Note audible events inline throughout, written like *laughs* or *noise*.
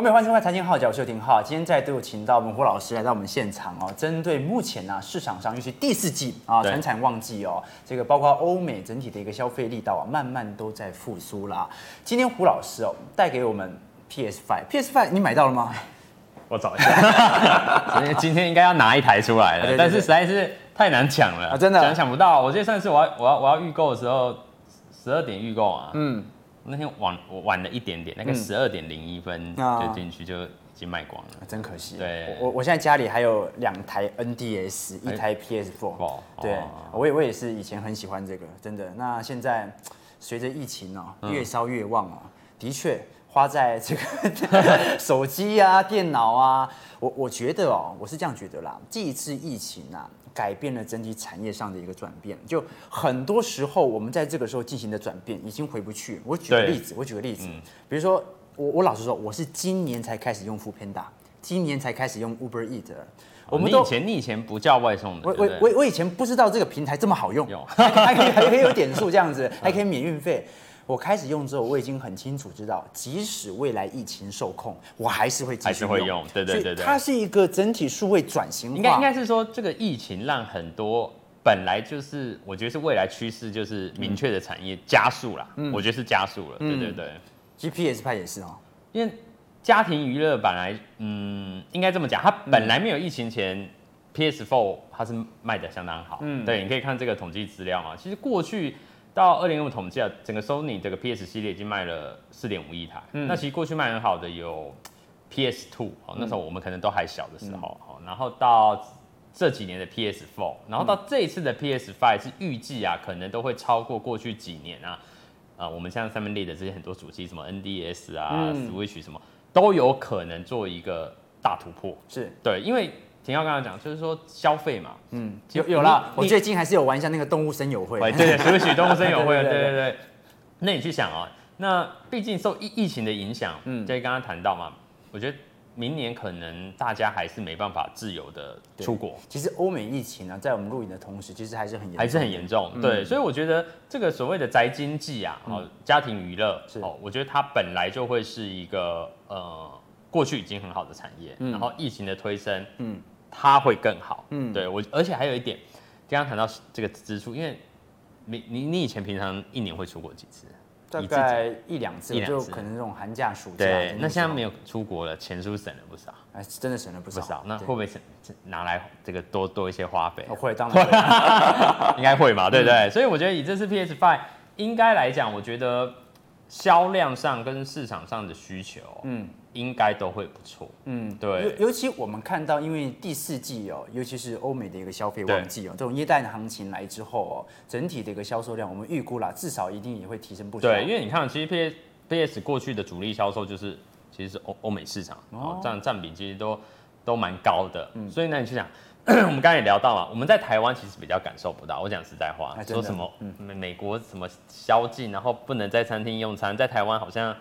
各位欢迎收看《财经号角》，我是廷浩。今天再度请到我们胡老师来到我们现场哦。针对目前呢、啊、市场上，尤其第四季啊，传产旺季哦，这个包括欧美整体的一个消费力道啊，慢慢都在复苏啦。今天胡老师哦带给我们 PS Five，PS Five 你买到了吗？我找一下，*laughs* 今天应该要拿一台出来了，但是实在是太难抢了啊，真的抢抢不到。我记得上次我要我要我要预购的时候，十二点预购啊，嗯。那天晚我晚了一点点，那个十二点零一分就进去就已经卖光了，真可惜。对，我我现在家里还有两台 NDS，一台 PS4。对，我也我也是以前很喜欢这个，真的。那现在随着疫情哦，越烧越旺哦，的确花在这个 *laughs* 手机啊、电脑啊，我我觉得哦，我是这样觉得啦。这一次疫情啊。改变了整体产业上的一个转变，就很多时候我们在这个时候进行的转变已经回不去。我举个例子，我举个例子，比如说我我老实说，我是今年才开始用 Foodpanda，今年才开始用 Uber Eat。我们以前你以前不叫外送的，我我我我以前不知道这个平台这么好用，还还可以还可以有点数这样子，还可以免运费。我开始用之后，我已经很清楚知道，即使未来疫情受控，我还是会继续用。还是会用，对对对对。它是一个整体数位转型。应该应该是说，这个疫情让很多本来就是我觉得是未来趋势，就是明确的产业加速了。嗯，我觉得是加速了。对对对。GPS 派也是哦，因为家庭娱乐本来，嗯，应该这么讲，它本来没有疫情前，P S Four 它是卖的相当好。嗯，对，你可以看这个统计资料嘛。其实过去。到二零二五统计啊，整个 Sony 这个 PS 系列已经卖了四点五亿台。嗯，那其实过去卖很好的有 PS Two，哦，那时候我们可能都还小的时候，哦、嗯，然后到这几年的 PS Four，然后到这一次的 PS Five 是预计啊，可能都会超过过去几年啊，啊，我们像上面列的这些很多主机，什么 NDS 啊、嗯、Switch 什么，都有可能做一个大突破。是对，因为。廷浩刚刚讲，就是说消费嘛，嗯，有有了。我最近还是有玩一下那个动物森友会，对 *laughs* 对，对不起，动物森友会，*laughs* 对对对。那你去想啊，那毕竟受疫疫情的影响，嗯，就刚刚谈到嘛，我觉得明年可能大家还是没办法自由的出国。其实欧美疫情呢，在我们录影的同时，其实还是很严，还是很严重。对，所以我觉得这个所谓的宅经济啊，哦，家庭娱乐，哦，我觉得它本来就会是一个呃。过去已经很好的产业，嗯、然后疫情的推升，嗯，它会更好，嗯，对我，而且还有一点，刚刚谈到这个支出，因为你你你以前平常一年会出国几次？大概一两次，就可能这种寒假暑假。对，那现在没有出国了，钱是不是省了不少？哎，真的省了不少。不少，那会不会省拿来这个多多一些花费？会，当然会，*laughs* 应该会嘛，对不对？嗯、所以我觉得以这次 PS Five 应该来讲，我觉得销量上跟市场上的需求，嗯。应该都会不错，嗯，对。尤尤其我们看到，因为第四季哦，尤其是欧美的一个消费旺季哦，对这种耶诞行情来之后哦，整体的一个销售量，我们预估啦，至少一定也会提升不少。对，因为你看，其实 P S P S 过去的主力销售就是其实是欧欧美市场，哦，占占比其实都都蛮高的。嗯，所以呢，你去想，*clears throat* 我们刚才也聊到嘛，我们在台湾其实比较感受不到。我讲实在话，说什么美美国什么宵禁，然后不能在餐厅用餐，在台湾好像。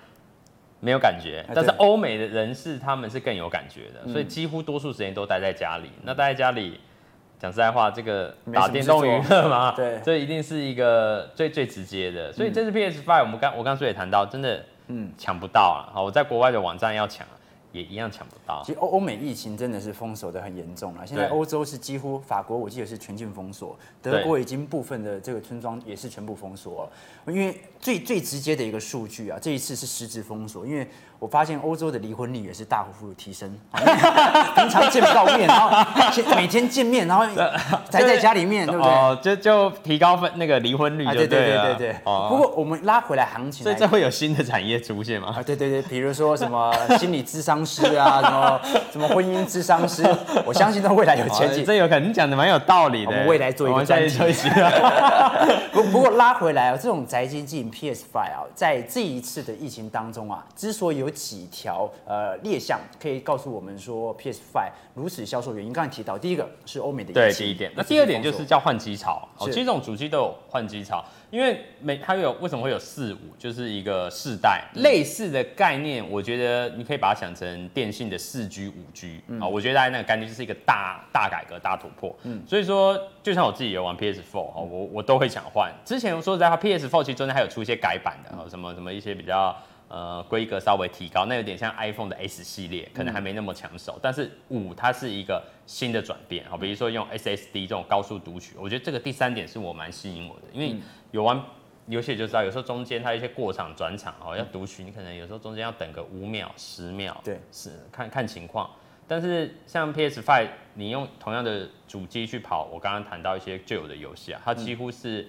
没有感觉，但是欧美的人士他们是更有感觉的，所以几乎多数时间都待在家里。那待在家里，讲实在话，这个打电动娱乐嘛，对，这一定是一个最最直接的。所以这次 PS Five，我们刚我刚才也谈到，真的，嗯，抢不到啊。好，我在国外的网站要抢。也一样抢不到。其实欧欧美疫情真的是封锁的很严重了。现在欧洲是几乎，法国我记得是全境封锁，德国已经部分的这个村庄也是全部封锁了。因为最最直接的一个数据啊，这一次是实质封锁，因为我发现欧洲的离婚率也是大幅度提升。*laughs* 平常见不到面，然后每天见面，然后宅在家里面，对不对？哦，就就提高分那个离婚率，对对对对对。不过我们拉回来行情，所以这会有新的产业出现吗？啊，对对对，比如说什么心理咨商。师啊，什么什么婚姻咨商师，*laughs* 我相信他未来有前景。这有可能讲的蛮有道理的。我们未来做一个专题。*laughs* 不不过拉回来啊，这种宅经济 PS Five 啊，在这一次的疫情当中啊，之所以有几条呃列项可以告诉我们说 PS Five 如此销售原因，刚才提到第一个是欧美的，对，第一点。那第二点就是叫换机潮，哦，其实这种主机都有换机潮。因为每它有为什么会有四五，就是一个世代类似的概念。我觉得你可以把它想成电信的四 G、五 G 啊。我觉得大家那个概念就是一个大大改革、大突破。嗯，所以说就像我自己有玩 PS Four 哦，我我都会想换。之前说实在话，PS Four 其实中间还有出一些改版的，什么什么一些比较呃规格稍微提高，那有点像 iPhone 的 S 系列，可能还没那么抢手。嗯、但是五它是一个新的转变，好，比如说用 SSD 这种高速读取，我觉得这个第三点是我蛮吸引我的，因为有玩游戏就知道，有时候中间它一些过场转场哦要读取，你可能有时候中间要等个五秒、十秒，对，是看看情况。但是像 PS Five，你用同样的主机去跑，我刚刚谈到一些旧有的游戏啊，它几乎是。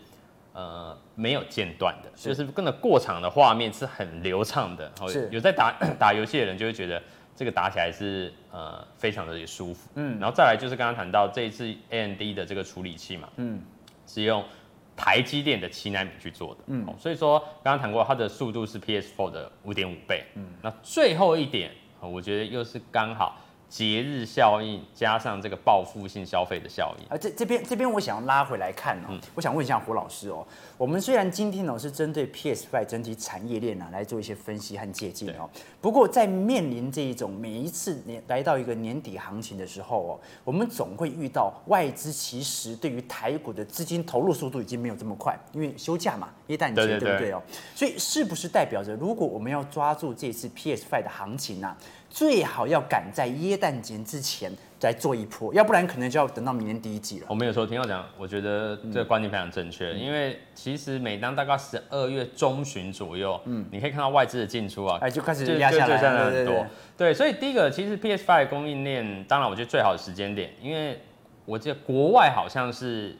呃，没有间断的，是就是跟着过场的画面是很流畅的。是有在打 *clears throat* 打游戏的人就会觉得这个打起来是呃非常的舒服。嗯，然后再来就是刚刚谈到这一次 AMD 的这个处理器嘛，嗯，是用台积电的七纳米去做的。嗯，所以说刚刚谈过它的速度是 PS4 的五点五倍。嗯，那最后一点，我觉得又是刚好。节日效应加上这个报复性消费的效应，啊，这这边这边我想要拉回来看哦，嗯、我想问一下胡老师哦，我们虽然今天呢是针对 PS5 整体产业链啊来做一些分析和借鉴哦，对不过在面临这一种每一次年来到一个年底行情的时候哦，我们总会遇到外资其实对于台股的资金投入速度已经没有这么快，因为休假嘛，耶诞节对不对哦？所以是不是代表着如果我们要抓住这次 PS5 的行情啊？最好要赶在耶诞节之前再做一波，要不然可能就要等到明年第一季了。我没有说，听到讲，我觉得这个观念非常正确。嗯、因为其实每当大概十二月中旬左右，嗯，你可以看到外资的进出啊，哎，就开始压下来了，很多。对，所以第一个，其实 PS5 供应链，当然我觉得最好的时间点，因为我记得国外好像是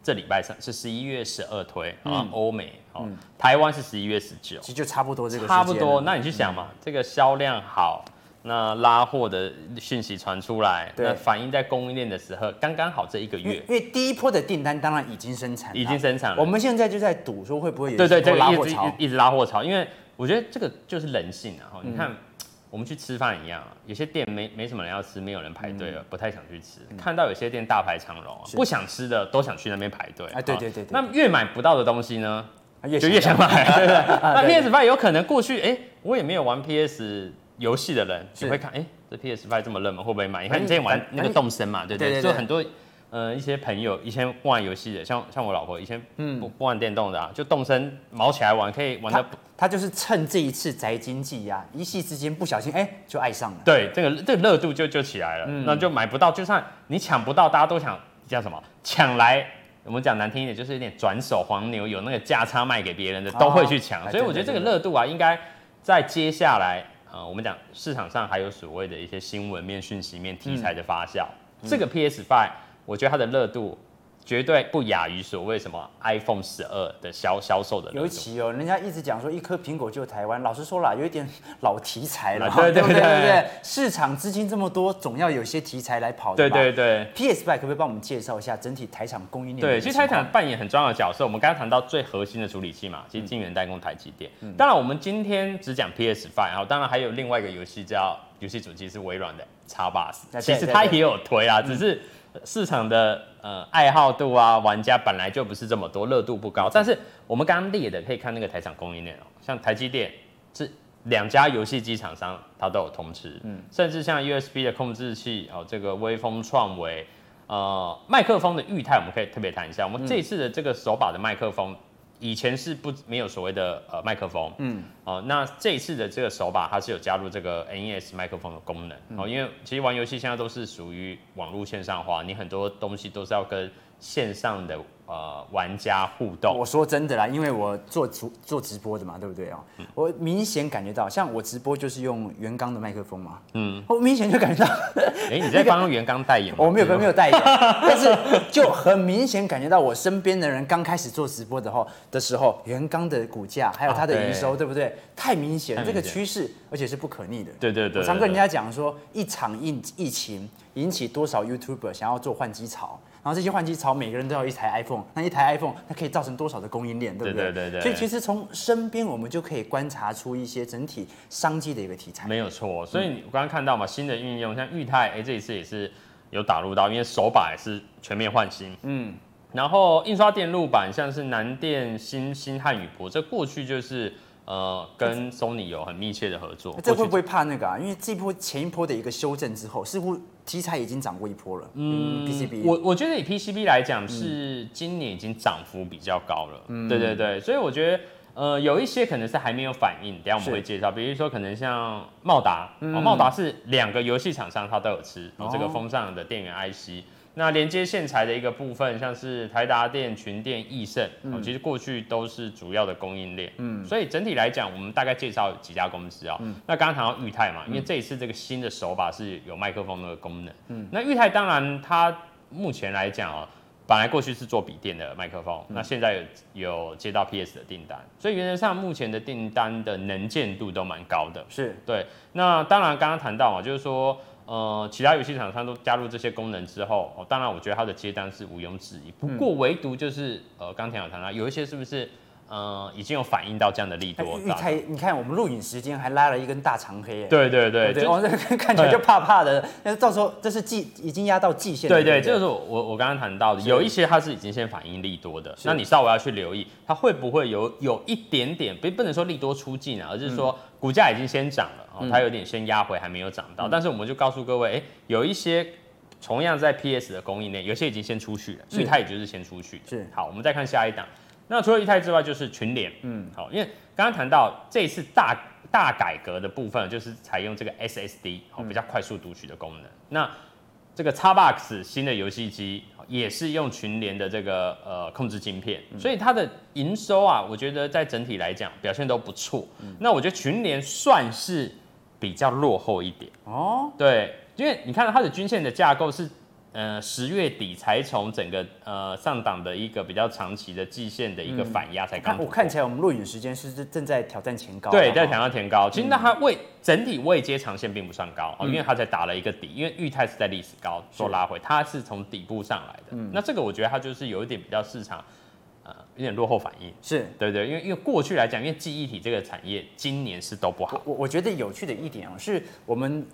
这礼拜三是十一月十二推啊，欧、嗯、美，嗯、台湾是十一月十九，其实就差不多这个。差不多，那你去想嘛，嗯、这个销量好。那拉货的讯息传出来，那反映在供应链的时候，刚刚好这一个月。因为第一波的订单当然已经生产，已经生产了。我们现在就在赌说会不会有对对对拉货潮，一直拉货潮。因为我觉得这个就是人性啊。哈、嗯，你看我们去吃饭一样，有些店没没什么人要吃，没有人排队了，嗯、不太想去吃。嗯、看到有些店大排长龙，是不想吃的都想去那边排队。啊，对对对，对。那越买不到的东西呢，就越想买，对不对？那 PS Five 有可能过去，哎、欸，我也没有玩 PS 游戏的人，你会看，哎。这 PS Five 这么热门，会不会买？你看你之前玩那个动森嘛，对不对？就很多呃一些朋友以前不玩游戏的，像像我老婆以前不不玩电动的啊，就动森毛起来玩，可以玩的。他就是趁这一次宅经济呀，一夕之间不小心哎就爱上了。对，这个这个热度就就起来了，那就买不到，就算你抢不到，大家都想叫什么抢来？我们讲难听一点，就是有点转手黄牛，有那个价差卖给别人的都会去抢。所以我觉得这个热度啊，应该在接下来。呃，我们讲市场上还有所谓的一些新闻面、讯息面、题材的发酵，嗯、这个 PS Five，我觉得它的热度。绝对不亚于所谓什么 iPhone 十二的销销售的。尤其哦，人家一直讲说一颗苹果救台湾，老实说啦，有一点老题材了。*laughs* 对对对对对，市场资金这么多，总要有些题材来跑的。对对对。PS Five 可不可以帮我们介绍一下整体台厂供应链？对，其实台厂扮演很重要的角色。我们刚刚谈到最核心的处理器嘛，其实晶圆代工台积电。嗯。当然，我们今天只讲 PS Five，然后当然还有另外一个游戏叫游戏主机是微软的 Xbox，其实它也有推啊，只是。市场的呃爱好度啊，玩家本来就不是这么多，热度不高。但是我们刚刚列的可以看那个台厂供应链哦，像台积电是两家游戏机厂商，它都有通吃。嗯，甚至像 USB 的控制器哦，这个微风创维，呃，麦克风的裕泰，我们可以特别谈一下。我们这次的这个手把的麦克风。以前是不没有所谓的呃麦克风，嗯，哦，那这一次的这个手把它是有加入这个 NES 麦克风的功能，哦，因为其实玩游戏现在都是属于网络线上化，你很多东西都是要跟线上的。呃，玩家互动。我说真的啦，因为我做直做直播的嘛，对不对啊？嗯、我明显感觉到，像我直播就是用原刚的麦克风嘛，嗯，我明显就感觉到，哎、欸，你在帮原刚代言吗？*laughs* 我没有，没有代言，但是就很明显感觉到，我身边的人刚开始做直播的后的时候，原刚的股价还有它的营收，啊、对，对不对？太明显了，这个趋势，而且是不可逆的。对对对，对，对，我常跟人家讲说，一场疫疫情引起多少 YouTuber 想要做换机潮。然后这些换机潮，每个人都要一台 iPhone，那一台 iPhone 它可以造成多少的供应链，对不对？对对对对。所以其实从身边我们就可以观察出一些整体商机的一个题材。没有错，所以你刚刚看到嘛，新的运用像裕泰，哎，这一次也是有打入到，因为手把也是全面换新。嗯。然后印刷电路板，像是南电、新新汉语博，这过去就是。呃，跟 Sony 有很密切的合作，这会不会怕那个啊？因为这一波前一波的一个修正之后，似乎题材已经涨过一波了。嗯，PCB，我我觉得以 PCB 来讲，是今年已经涨幅比较高了。嗯，对对对，所以我觉得呃，有一些可能是还没有反应，等下我们会介绍。比如说，可能像茂达，哦，茂达是两个游戏厂商，它都有吃，哦，这个风扇的电源 IC。那连接线材的一个部分，像是台达电、群电、益盛，哦，其实过去都是主要的供应链。嗯，所以整体来讲，我们大概介绍几家公司啊。嗯，那刚刚谈到裕泰嘛，因为这一次这个新的手把是有麦克风的功能。嗯，那裕泰当然它目前来讲啊，本来过去是做笔电的麦克风，那现在有有接到 PS 的订单，所以原则上目前的订单的能见度都蛮高的。是对。那当然刚刚谈到嘛，就是说。呃，其他游戏厂商都加入这些功能之后，哦，当然我觉得它的接单是毋庸置疑。不过唯独就是，呃，刚才有谈到，有一些是不是，呃，已经有反映到这样的利多？你看，你看我们录影时间还拉了一根大长黑。对对对，对，我这个看起来 *laughs* 就怕怕的。但是到时候这是季已经压到季线。对对，这就是我我刚刚谈到的，有一些它是已经先反映利多的，那你稍微要去留意，它会不会有有一点点，不不能说利多出尽啊，而是说股价已经先涨了。它有点先压回，还没有涨到，嗯、但是我们就告诉各位，哎，有一些同样在 PS 的供应链，有些已经先出去了，所以它也就是先出去。是，好，我们再看下一档。那除了裕泰之外，就是群联。嗯，好，因为刚刚谈到这一次大大改革的部分，就是采用这个 SSD，好，比较快速读取的功能。嗯、那这个 Xbox 新的游戏机也是用群联的这个呃控制晶片，所以它的营收啊，我觉得在整体来讲表现都不错。嗯、那我觉得群联算是。比较落后一点哦，对，因为你看到它的均线的架构是，呃，十月底才从整个呃上档的一个比较长期的季线的一个反压才刚、嗯。我看起来我们录影时间是正在挑战前高，对，在挑战前高。其实那它位整体位阶长线并不算高哦，因为它才打了一个底，因为裕泰是在历史高做拉回，它是从底部上来的。嗯，那这个我觉得它就是有一点比较市场。有点落后反应，是对对，因为因为过去来讲，因为记忆体这个产业今年是都不好。我我觉得有趣的一点啊，是我们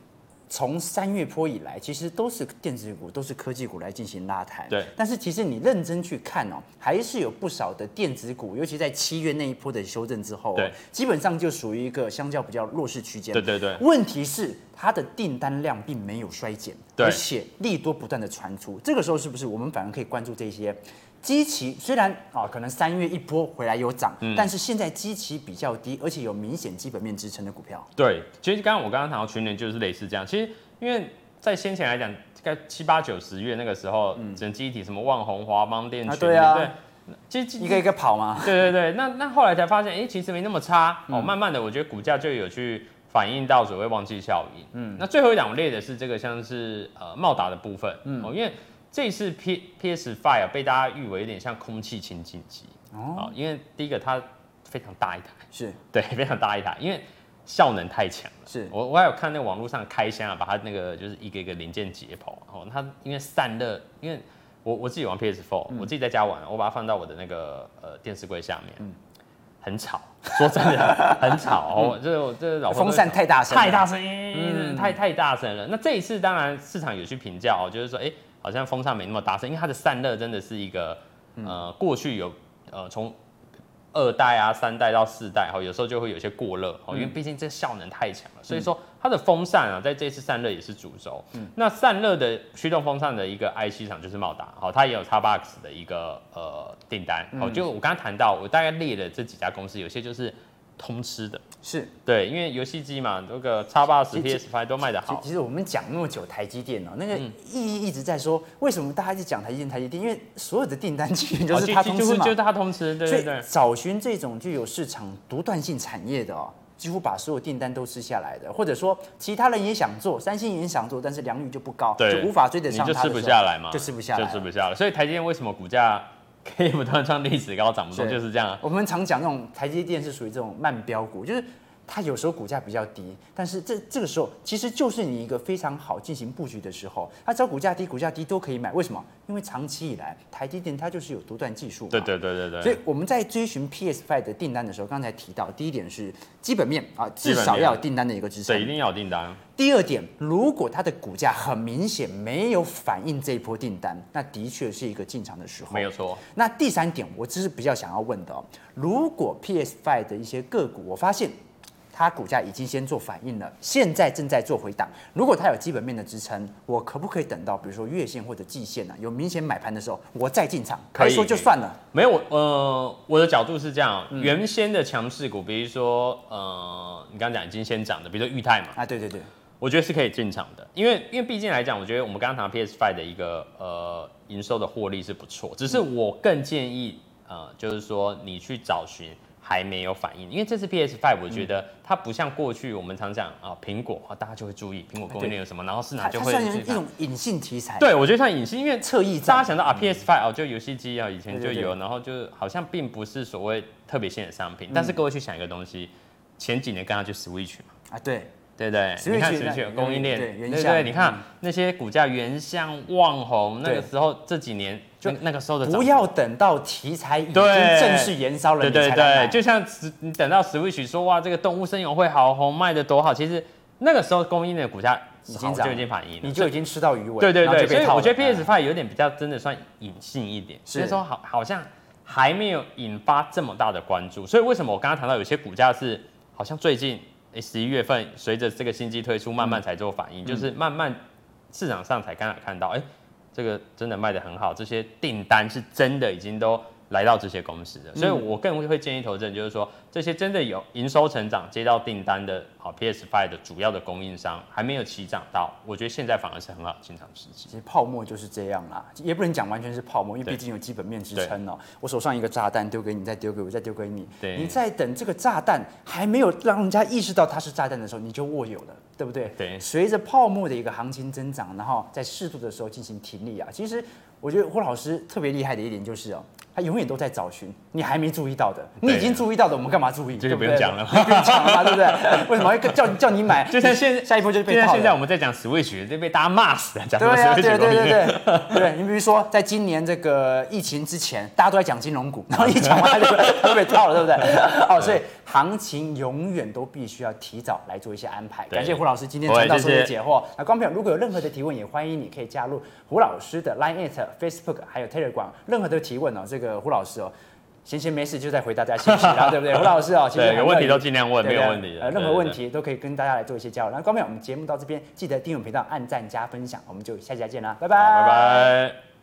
从三月波以来，其实都是电子股、都是科技股来进行拉抬。对，但是其实你认真去看哦，还是有不少的电子股，尤其在七月那一波的修正之后，对，基本上就属于一个相较比较弱势区间。对对对。问题是它的订单量并没有衰减，而且利多不断的传出。这个时候是不是我们反而可以关注这些？基期虽然啊，可能三月一波回来有涨，嗯、但是现在基期比较低，而且有明显基本面支撑的股票。对，其实刚刚我刚刚谈到群联就是类似这样。其实因为在先前来讲，大概七八九十月那个时候，整基体什么旺宏、华邦电对啊，对，其实一个一个跑嘛。*laughs* 对对对，那那后来才发现，哎、欸，其实没那么差。哦，慢慢的，我觉得股价就有去反映到所谓旺季效应。嗯，那最后一档我列的是这个，像是呃茂达的部分。嗯，哦，因为。这次 P PS Five 被大家誉为有点像空气清净机。哦，因为第一个它非常大一台，是。*laughs* 对非常大一台，因为效能太强了。是。我我还有看那个网络上开箱啊，把它那个就是一个一个零件解剖哦，它因为散热，因为我我自己玩 PS Four，我自己在家玩，我把它放到我的那个呃电视柜下面，嗯，很吵，*laughs* 说真的很吵哦，这这老风扇太大声，太大声音，太太大声了。那这一次当然市场有去评价哦，就是说哎。好像风扇没那么大声，因为它的散热真的是一个，呃，过去有，呃，从二代啊、三代到四代，哈，有时候就会有些过热，哦，因为毕竟这效能太强了，所以说它的风扇啊，在这次散热也是主轴。嗯，那散热的驱动风扇的一个 IC 厂就是茂达，好，它也有 Xbox 的一个呃订单，好，就我刚刚谈到，我大概列了这几家公司，有些就是。通吃的是对，因为游戏机嘛，那个 Xbox、PS5 都卖得好。其实我们讲那么久台积电哦，那个意义一直在说，为什么大家一直讲台积电？台积电，因为所有的订单基本就是它通吃嘛，就是它通吃。对对对。找寻这种具有市场独断性产业的哦，几乎把所有订单都吃下来的，或者说其他人也想做，三星也想做，但是良率就不高，就无法追得上，就吃不下来嘛，就吃不下来，就吃不下来。所以台积电为什么股价？可以不断创历史高，涨不动就是这样啊。我们常讲那种台积电是属于这种慢标股，就是。它有时候股价比较低，但是这这个时候其实就是你一个非常好进行布局的时候。它只要股价低，股价低都可以买。为什么？因为长期以来台积电它就是有独断技术。对对对对对。所以我们在追寻 PS Five 的订单的时候，刚才提到第一点是基本面啊，至少要有订单的一个支撑。对，一定要有订单。第二点，如果它的股价很明显没有反映这一波订单，那的确是一个进场的时候。没有错。那第三点，我只是比较想要问的哦，如果 PS Five 的一些个股，我发现。它股价已经先做反应了，现在正在做回档。如果它有基本面的支撑，我可不可以等到比如说月线或者季线呢、啊？有明显买盘的时候，我再进场？可以说就算了。没有，呃，我的角度是这样，嗯、原先的强势股，比如说呃，你刚刚讲已经先涨的，比如说裕泰嘛，啊，对对对，我觉得是可以进场的，因为因为毕竟来讲，我觉得我们刚刚谈 PS Five 的一个呃营收的获利是不错，只是我更建议呃，就是说你去找寻。还没有反应，因为这次 PS Five，我觉得它不像过去我们常讲啊，苹果啊，大家就会注意苹果供应链有什么，然后市场就会。它算是一种隐性题材。对，我觉得像隐性，因为侧翼。大家想到啊，PS Five 哦，就游戏机啊，以前就有，然后就好像并不是所谓特别新的商品。但是各位去想一个东西，前几年跟它就 Switch 嘛。啊，对。对对，你看 Switch 供应链，对对，你看那些股价原相旺红，那个时候这几年。就那个时候的，不要等到题材已经正式延烧了，对对对，就像你等到 Switch 说哇，这个动物森友会好红，卖的多好，其实那个时候供应的股价已经就已经反应了，你就已经吃到鱼尾。对对对，所以我觉得 PS Five 有点比较真的算隐性一点，所以说好好像还没有引发这么大的关注。所以为什么我刚刚谈到有些股价是好像最近十一月份随着这个新机推出，慢慢才做反应，就是慢慢市场上才刚才看到，哎。这个真的卖得很好，这些订单是真的已经都来到这些公司的，所以我更会建议投资人，就是说这些真的有营收成长、接到订单的，好 PS5 的主要的供应商还没有起涨到，我觉得现在反而是很好进场时机。其实泡沫就是这样啦，也不能讲完全是泡沫，因为毕竟有基本面支撑哦。我手上一个炸弹丢给你，再丢给我，再丢给你，对，你在等这个炸弹还没有让人家意识到它是炸弹的时候，你就握有了，对不对？对。随着泡沫的一个行情增长，然后在适度的时候进行停利啊。其实我觉得胡老师特别厉害的一点就是哦。他永远都在找寻你还没注意到的，你已经注意到的，我们干嘛注意？这就不用讲了，*laughs* 不用讲了嘛，对不对？为什么会叫叫你买？*laughs* 就像现下一波就是被套。现在我们在讲 Switch，就被大家骂死了。讲对啊，对对对对 *laughs* 对。你比如说，在今年这个疫情之前，大家都在讲金融股，然后一讲完就都被套了，对不对？哦，所以行情永远都必须要提早来做一些安排。感谢胡老师今天传道授业解惑。那观众朋友如果有任何的提问，也欢迎你可以加入胡老师的 Line、Facebook 还有 Telegram，任何的提问哦，这个胡老师哦。闲闲没事就在回答大家信息啦，*laughs* 对不对？胡老师哦，其实有问题都尽量问，没有问题的。呃，任何问题都可以跟大家来做一些交流。那观众朋友，我们节目到这边，记得订阅频道、按赞加分享，我们就下期再见啦，拜拜，拜拜。